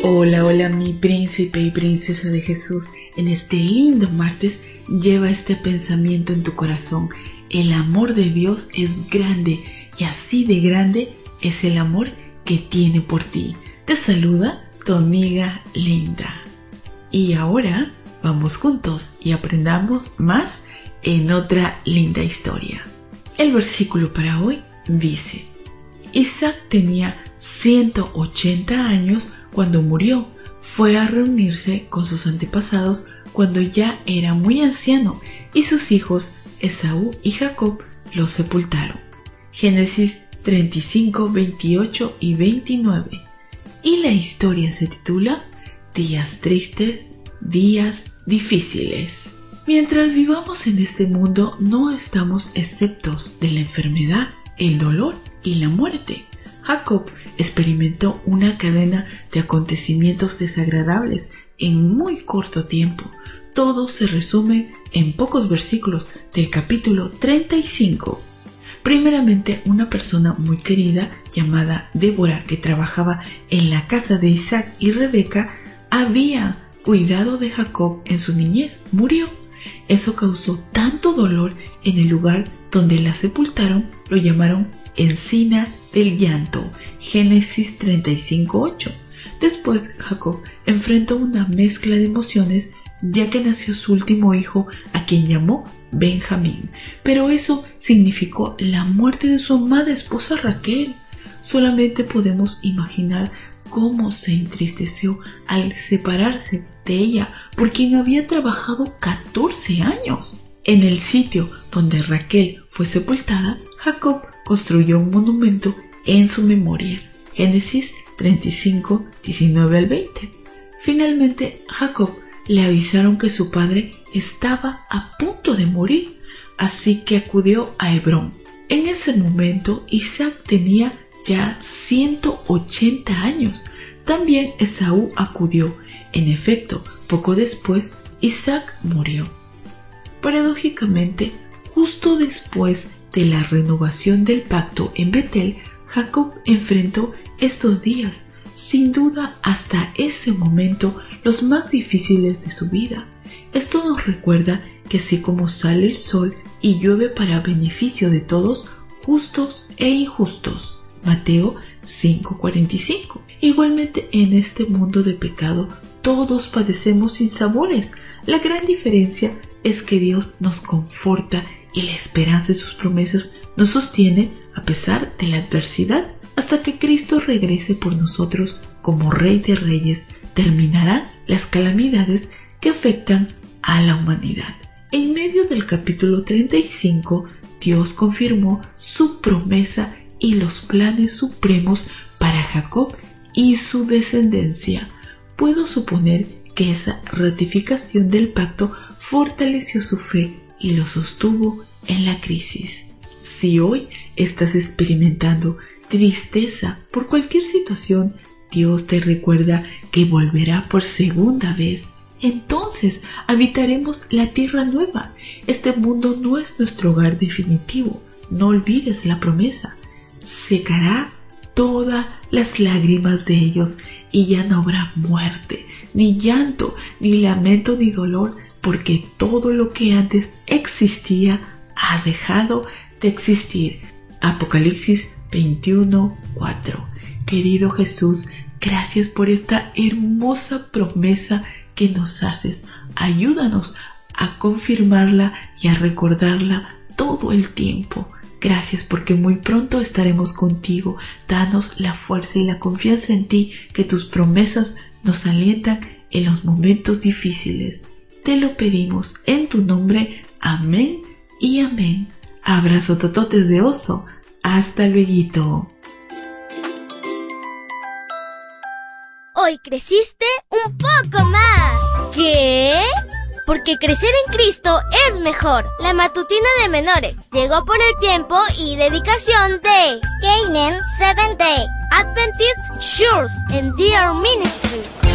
Hola, hola mi príncipe y princesa de Jesús. En este lindo martes lleva este pensamiento en tu corazón. El amor de Dios es grande y así de grande es el amor que tiene por ti. Te saluda tu amiga Linda. Y ahora vamos juntos y aprendamos más en otra linda historia. El versículo para hoy dice, Isaac tenía 180 años cuando murió. Fue a reunirse con sus antepasados cuando ya era muy anciano y sus hijos Esaú y Jacob lo sepultaron. Génesis 35, 28 y 29. Y la historia se titula Días tristes, días difíciles. Mientras vivamos en este mundo no estamos exceptos de la enfermedad, el dolor y la muerte. Jacob experimentó una cadena de acontecimientos desagradables en muy corto tiempo. Todo se resume en pocos versículos del capítulo 35. Primeramente, una persona muy querida llamada Débora, que trabajaba en la casa de Isaac y Rebeca, había cuidado de Jacob en su niñez, murió. Eso causó tanto dolor en el lugar donde la sepultaron, lo llamaron encina del llanto, Génesis 35.8. Después Jacob enfrentó una mezcla de emociones ya que nació su último hijo a quien llamó Benjamín. Pero eso significó la muerte de su amada esposa Raquel. Solamente podemos imaginar cómo se entristeció al separarse de ella por quien había trabajado 14 años. En el sitio donde Raquel fue sepultada, Jacob construyó un monumento en su memoria. Génesis 35, 19 al 20. Finalmente, Jacob le avisaron que su padre estaba a punto de morir, así que acudió a Hebrón. En ese momento, Isaac tenía ya 180 años. También Esaú acudió. En efecto, poco después, Isaac murió. Paradójicamente, justo después de la renovación del pacto en Betel, Jacob enfrentó estos días, sin duda hasta ese momento, los más difíciles de su vida. Esto nos recuerda que así como sale el sol y llueve para beneficio de todos, justos e injustos. Mateo 5:45. Igualmente en este mundo de pecado todos padecemos sin sabores. La gran diferencia es que Dios nos conforta y la esperanza de sus promesas nos sostiene a pesar de la adversidad hasta que Cristo regrese por nosotros como Rey de Reyes, terminarán las calamidades que afectan a la humanidad. En medio del capítulo 35, Dios confirmó su promesa y los planes supremos para Jacob y su descendencia. Puedo suponer que esa ratificación del pacto fortaleció su fe y lo sostuvo en la crisis. Si hoy estás experimentando tristeza por cualquier situación, Dios te recuerda que volverá por segunda vez. Entonces habitaremos la tierra nueva. Este mundo no es nuestro hogar definitivo. No olvides la promesa. Secará todas las lágrimas de ellos y ya no habrá muerte, ni llanto, ni lamento, ni dolor, porque todo lo que antes existía ha dejado de existir. Apocalipsis 21:4. Querido Jesús, gracias por esta hermosa promesa que nos haces. Ayúdanos a confirmarla y a recordarla todo el tiempo. Gracias porque muy pronto estaremos contigo. Danos la fuerza y la confianza en ti, que tus promesas nos alientan en los momentos difíciles. Te lo pedimos en tu nombre. Amén y amén. Abrazo tototes de oso. Hasta luego. Hoy creciste un poco más. ¿Qué? porque crecer en Cristo es mejor. La matutina de menores llegó por el tiempo y dedicación de Canaan Seventh Day Adventist Shores and Dear Ministry.